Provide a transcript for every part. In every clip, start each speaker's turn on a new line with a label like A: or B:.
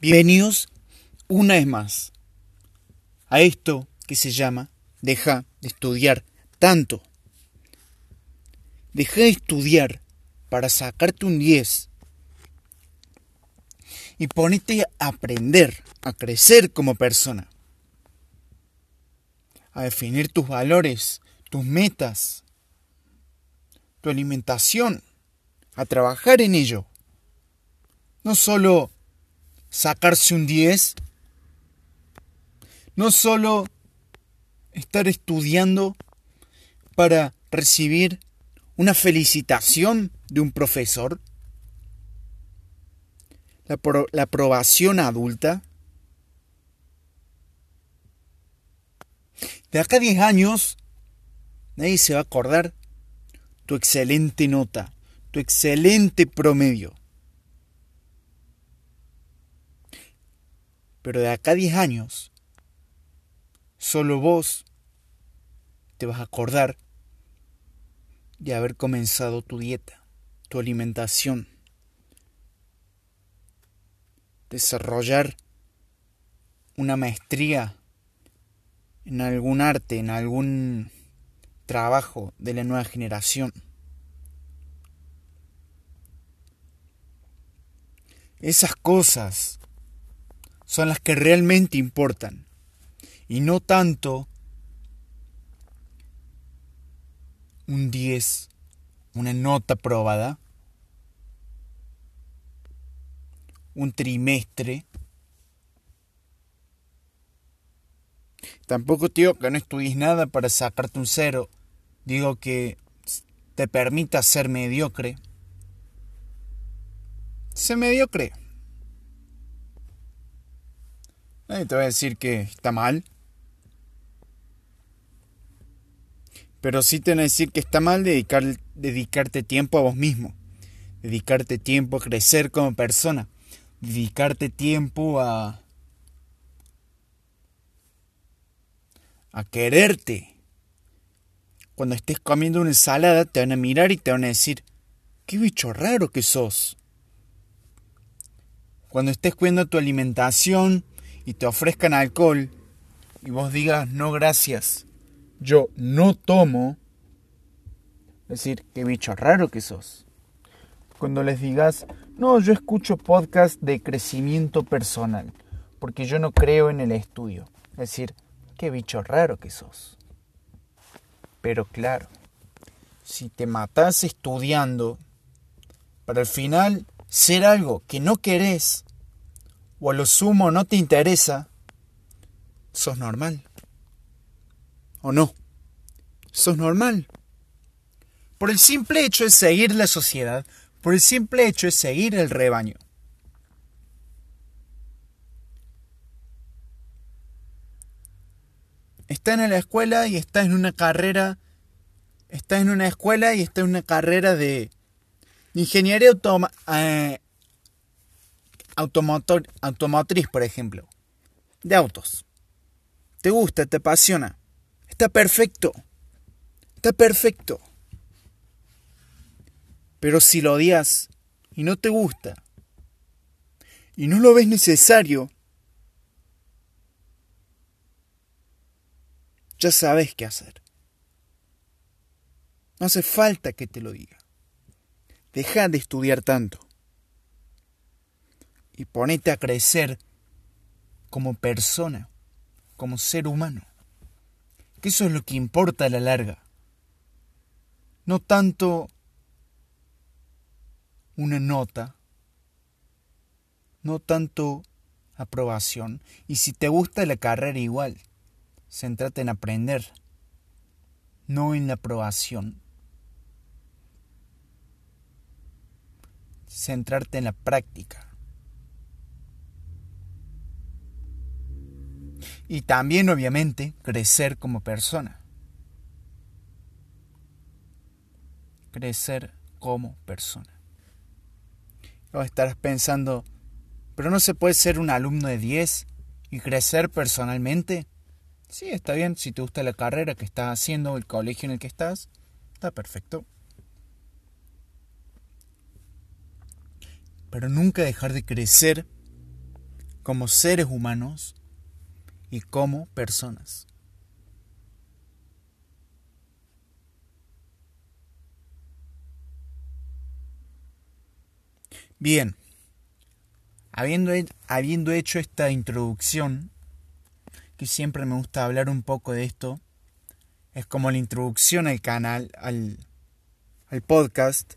A: Bienvenidos una vez más a esto que se llama Deja de estudiar tanto. Deja de estudiar para sacarte un 10 y ponete a aprender, a crecer como persona, a definir tus valores, tus metas, tu alimentación, a trabajar en ello. No solo sacarse un 10, no solo estar estudiando para recibir una felicitación de un profesor, la, la aprobación adulta. De acá a 10 años, nadie se va a acordar tu excelente nota, tu excelente promedio. Pero de acá a 10 años, solo vos te vas a acordar de haber comenzado tu dieta, tu alimentación, desarrollar una maestría en algún arte, en algún trabajo de la nueva generación. Esas cosas son las que realmente importan y no tanto un 10, una nota probada, un trimestre. Tampoco te digo que no estudies nada para sacarte un cero. Digo que te permita ser mediocre. Sé mediocre. Nadie te va a decir que está mal. Pero sí te van a decir que está mal dedicar, dedicarte tiempo a vos mismo. Dedicarte tiempo a crecer como persona. Dedicarte tiempo a... a quererte. Cuando estés comiendo una ensalada te van a mirar y te van a decir, qué bicho raro que sos. Cuando estés cuidando tu alimentación y te ofrezcan alcohol y vos digas no gracias, yo no tomo, decir, qué bicho raro que sos. Cuando les digas, no, yo escucho podcast de crecimiento personal, porque yo no creo en el estudio, es decir, qué bicho raro que sos. Pero claro, si te matas estudiando, para el final ser algo que no querés, o a lo sumo no te interesa, sos normal. ¿O no? Sos normal. Por el simple hecho de seguir la sociedad, por el simple hecho de seguir el rebaño. Está en la escuela y está en una carrera, está en una escuela y está en una carrera de ingeniería automa, eh, automotriz, por ejemplo, de autos. Te gusta, te apasiona. Está perfecto. Está perfecto. Pero si lo odias y no te gusta y no lo ves necesario, ya sabes qué hacer. No hace falta que te lo diga. Deja de estudiar tanto y ponete a crecer como persona, como ser humano. Que eso es lo que importa a la larga. No tanto una nota, no tanto aprobación. Y si te gusta la carrera igual, céntrate en aprender, no en la aprobación. Centrarte en la práctica. Y también obviamente crecer como persona. Crecer como persona. O estarás pensando, pero no se puede ser un alumno de 10 y crecer personalmente. Sí, está bien, si te gusta la carrera que estás haciendo, el colegio en el que estás, está perfecto. Pero nunca dejar de crecer como seres humanos y como personas. Bien, habiendo, habiendo hecho esta introducción, que siempre me gusta hablar un poco de esto, es como la introducción al canal, al, al podcast,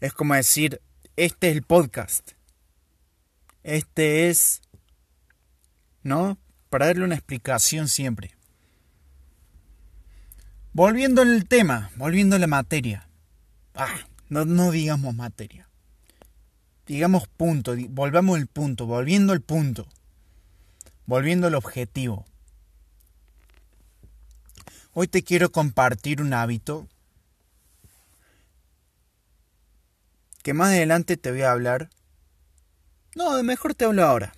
A: es como decir, este es el podcast, este es, ¿no? Para darle una explicación siempre. Volviendo al tema, volviendo a la materia. Ah, no, no digamos materia digamos punto, volvamos al punto, volviendo al punto, volviendo al objetivo. Hoy te quiero compartir un hábito que más adelante te voy a hablar. No, mejor te hablo ahora.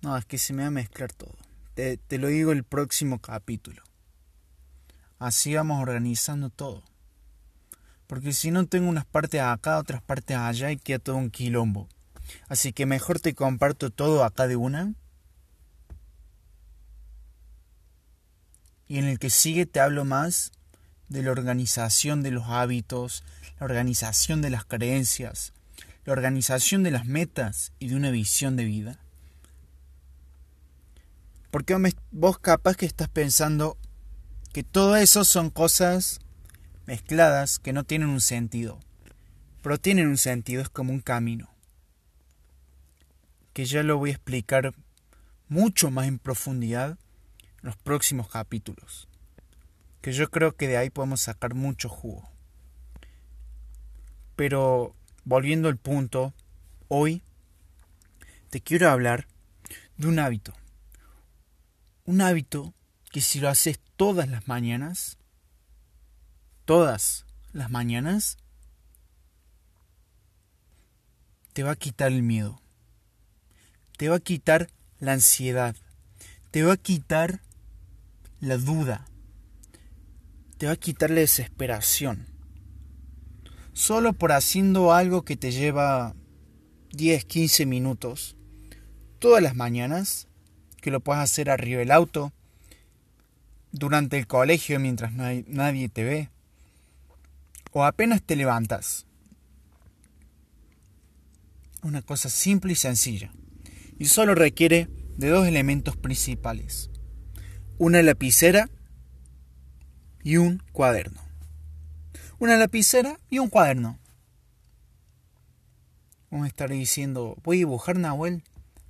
A: No, es que se me va a mezclar todo. Te, te lo digo el próximo capítulo. Así vamos organizando todo. Porque si no tengo unas partes acá, otras partes allá y queda todo un quilombo. Así que mejor te comparto todo acá de una. Y en el que sigue te hablo más de la organización de los hábitos, la organización de las creencias, la organización de las metas y de una visión de vida. Porque vos capaz que estás pensando que todo eso son cosas mezcladas que no tienen un sentido, pero tienen un sentido, es como un camino, que ya lo voy a explicar mucho más en profundidad en los próximos capítulos, que yo creo que de ahí podemos sacar mucho jugo. Pero volviendo al punto, hoy te quiero hablar de un hábito. Un hábito que si lo haces todas las mañanas, todas las mañanas, te va a quitar el miedo, te va a quitar la ansiedad, te va a quitar la duda, te va a quitar la desesperación. Solo por haciendo algo que te lleva 10, 15 minutos, todas las mañanas, que lo puedes hacer arriba del auto, durante el colegio mientras nadie te ve, o apenas te levantas. Una cosa simple y sencilla. Y solo requiere de dos elementos principales. Una lapicera y un cuaderno. Una lapicera y un cuaderno. Vamos a estar diciendo, ¿voy a dibujar, Nahuel?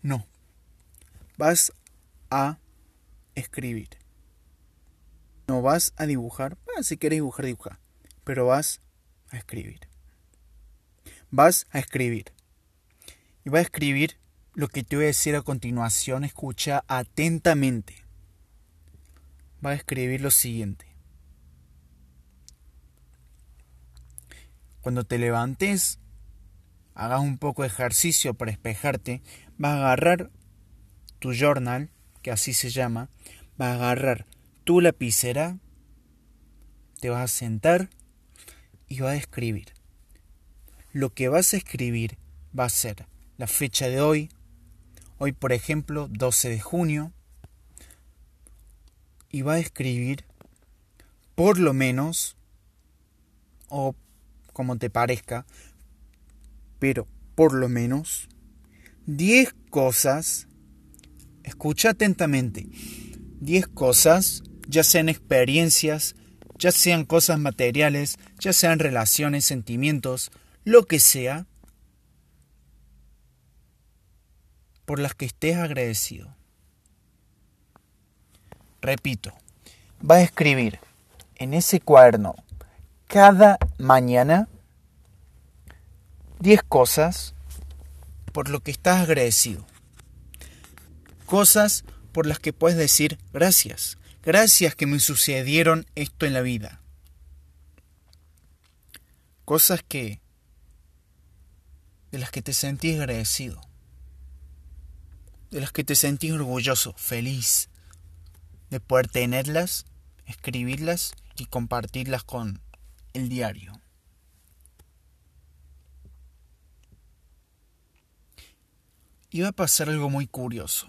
A: No. Vas a escribir. No vas a dibujar. Ah, si quieres dibujar, dibuja pero vas a escribir. Vas a escribir. Y vas a escribir lo que te voy a decir a continuación. Escucha atentamente. Vas a escribir lo siguiente. Cuando te levantes, hagas un poco de ejercicio para despejarte, vas a agarrar tu journal, que así se llama, vas a agarrar tu lapicera, te vas a sentar y va a escribir. Lo que vas a escribir va a ser la fecha de hoy, hoy por ejemplo 12 de junio, y va a escribir por lo menos, o como te parezca, pero por lo menos 10 cosas, escucha atentamente, 10 cosas, ya sean experiencias, ya sean cosas materiales, ya sean relaciones, sentimientos, lo que sea, por las que estés agradecido. Repito, va a escribir en ese cuaderno cada mañana 10 cosas por lo que estás agradecido. Cosas por las que puedes decir gracias. Gracias que me sucedieron esto en la vida. Cosas que de las que te sentís agradecido. De las que te sentís orgulloso, feliz de poder tenerlas, escribirlas y compartirlas con el diario. Va a pasar algo muy curioso.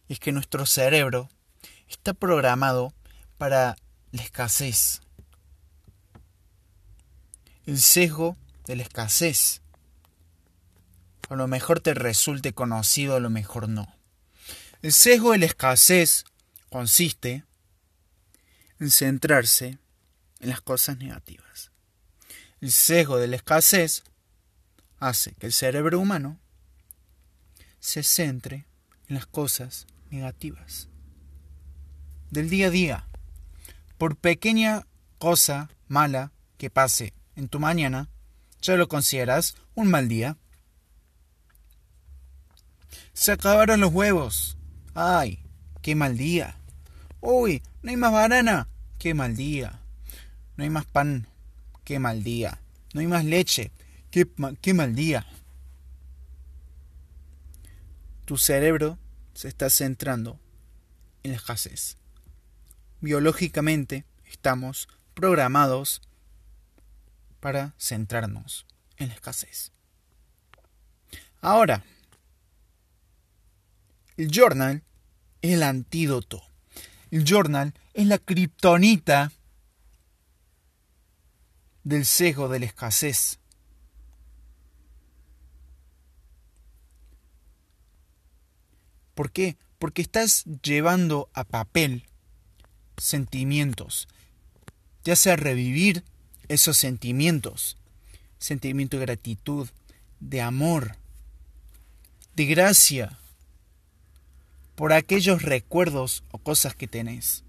A: Y es que nuestro cerebro está programado para la escasez. El sesgo de la escasez. A lo mejor te resulte conocido, a lo mejor no. El sesgo de la escasez consiste en centrarse en las cosas negativas. El sesgo de la escasez hace que el cerebro humano se centre en las cosas negativas del día a día. Por pequeña cosa mala que pase en tu mañana, ya lo consideras un mal día. Se acabaron los huevos. Ay, qué mal día. Uy, no hay más banana. Qué mal día. No hay más pan. Qué mal día. No hay más leche. Qué, qué mal día. Tu cerebro se está centrando en la escasez. Biológicamente estamos programados para centrarnos en la escasez. Ahora, el journal es el antídoto. El journal es la kriptonita del sesgo de la escasez. ¿Por qué? Porque estás llevando a papel sentimientos. Te hace revivir esos sentimientos. Sentimiento de gratitud, de amor, de gracia por aquellos recuerdos o cosas que tenés.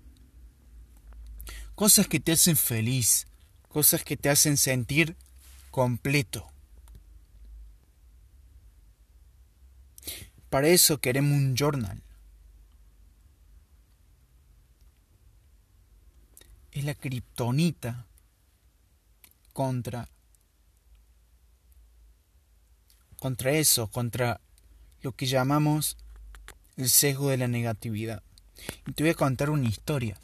A: Cosas que te hacen feliz, cosas que te hacen sentir completo. Para eso queremos un journal. Es la kriptonita contra contra eso, contra lo que llamamos el sesgo de la negatividad. Y te voy a contar una historia.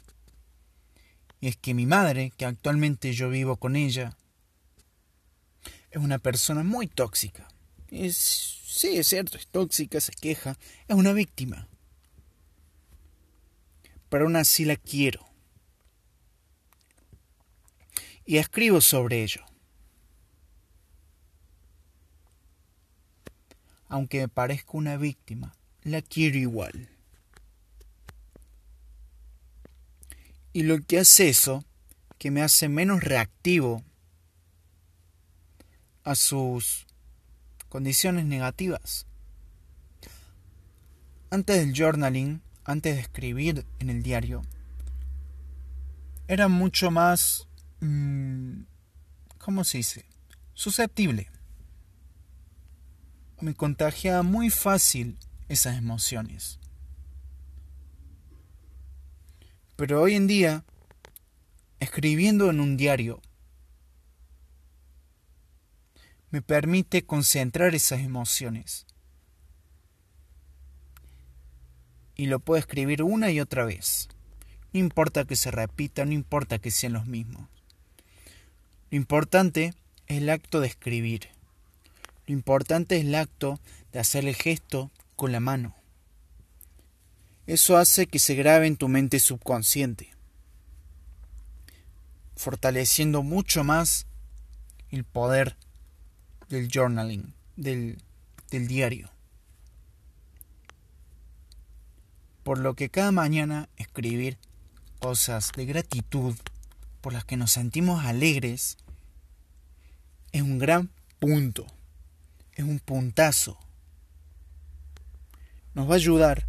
A: Y es que mi madre, que actualmente yo vivo con ella, es una persona muy tóxica. Es, sí, es cierto, es tóxica, se queja, es una víctima. Pero aún así la quiero. Y escribo sobre ello. Aunque me parezca una víctima, la quiero igual. Y lo que hace eso, que me hace menos reactivo a sus condiciones negativas. Antes del journaling, antes de escribir en el diario, era mucho más, mm, ¿cómo se dice? Susceptible. Me contagiaba muy fácil esas emociones. Pero hoy en día, escribiendo en un diario, me permite concentrar esas emociones. Y lo puedo escribir una y otra vez. No importa que se repita, no importa que sean los mismos. Lo importante es el acto de escribir. Lo importante es el acto de hacer el gesto con la mano. Eso hace que se grabe en tu mente subconsciente, fortaleciendo mucho más el poder del journaling, del, diario. Por lo que cada mañana escribir cosas de gratitud por las que nos sentimos alegres es un gran punto, es un puntazo nos va a ayudar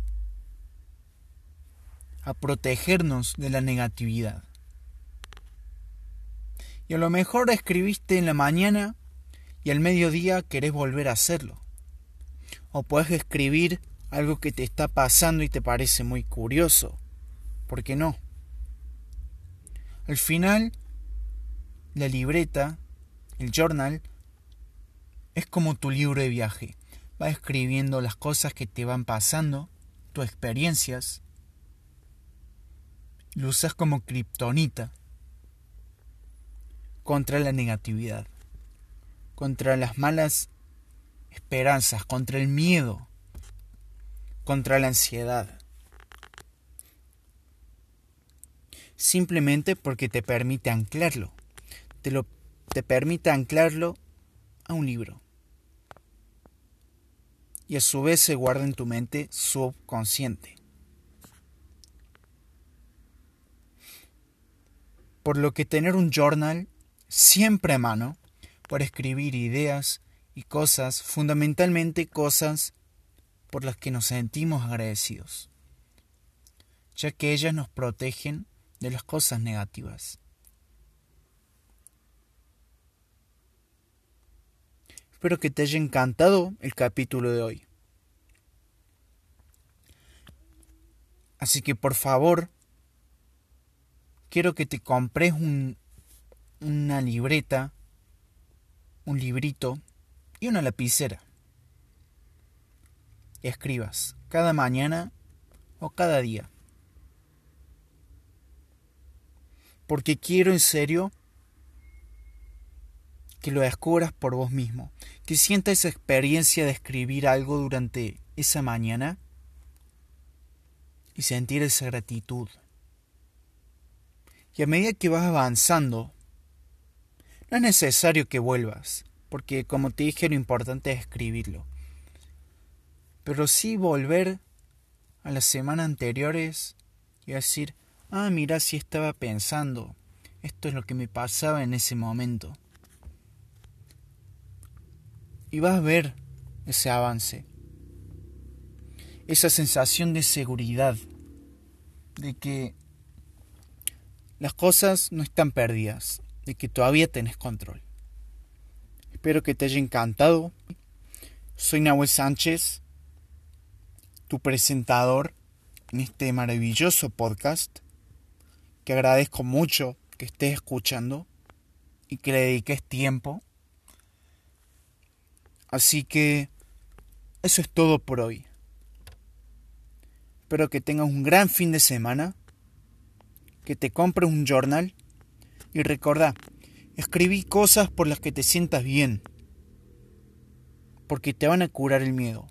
A: a protegernos de la negatividad. Y a lo mejor escribiste en la mañana y al mediodía querés volver a hacerlo. O puedes escribir algo que te está pasando y te parece muy curioso. ¿Por qué no? Al final, la libreta, el journal, es como tu libro de viaje va escribiendo las cosas que te van pasando, tus experiencias. Lo usas como kriptonita contra la negatividad, contra las malas esperanzas, contra el miedo, contra la ansiedad. Simplemente porque te permite anclarlo. Te, lo, te permite anclarlo a un libro. Y a su vez se guarda en tu mente subconsciente. Por lo que tener un journal siempre a mano para escribir ideas y cosas, fundamentalmente cosas por las que nos sentimos agradecidos, ya que ellas nos protegen de las cosas negativas. Espero que te haya encantado el capítulo de hoy. Así que por favor, quiero que te compres un, una libreta, un librito y una lapicera. Escribas cada mañana o cada día. Porque quiero en serio que lo descubras por vos mismo, que sientas esa experiencia de escribir algo durante esa mañana y sentir esa gratitud. Y a medida que vas avanzando, no es necesario que vuelvas, porque como te dije lo importante es escribirlo. Pero sí volver a las semanas anteriores y decir, ah, mira si estaba pensando, esto es lo que me pasaba en ese momento. Y vas a ver ese avance, esa sensación de seguridad, de que las cosas no están perdidas, de que todavía tenés control. Espero que te haya encantado. Soy Nahuel Sánchez, tu presentador en este maravilloso podcast, que agradezco mucho que estés escuchando y que le dediques tiempo. Así que eso es todo por hoy. Espero que tengas un gran fin de semana que te compres un journal y recordá, escribí cosas por las que te sientas bien, porque te van a curar el miedo.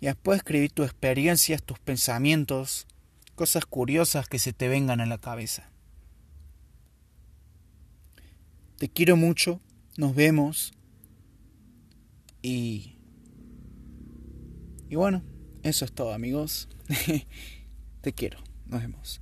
A: Y después escribir tus experiencias, tus pensamientos, cosas curiosas que se te vengan a la cabeza. Te quiero mucho, nos vemos y... Y bueno, eso es todo amigos. te quiero. Nos vemos.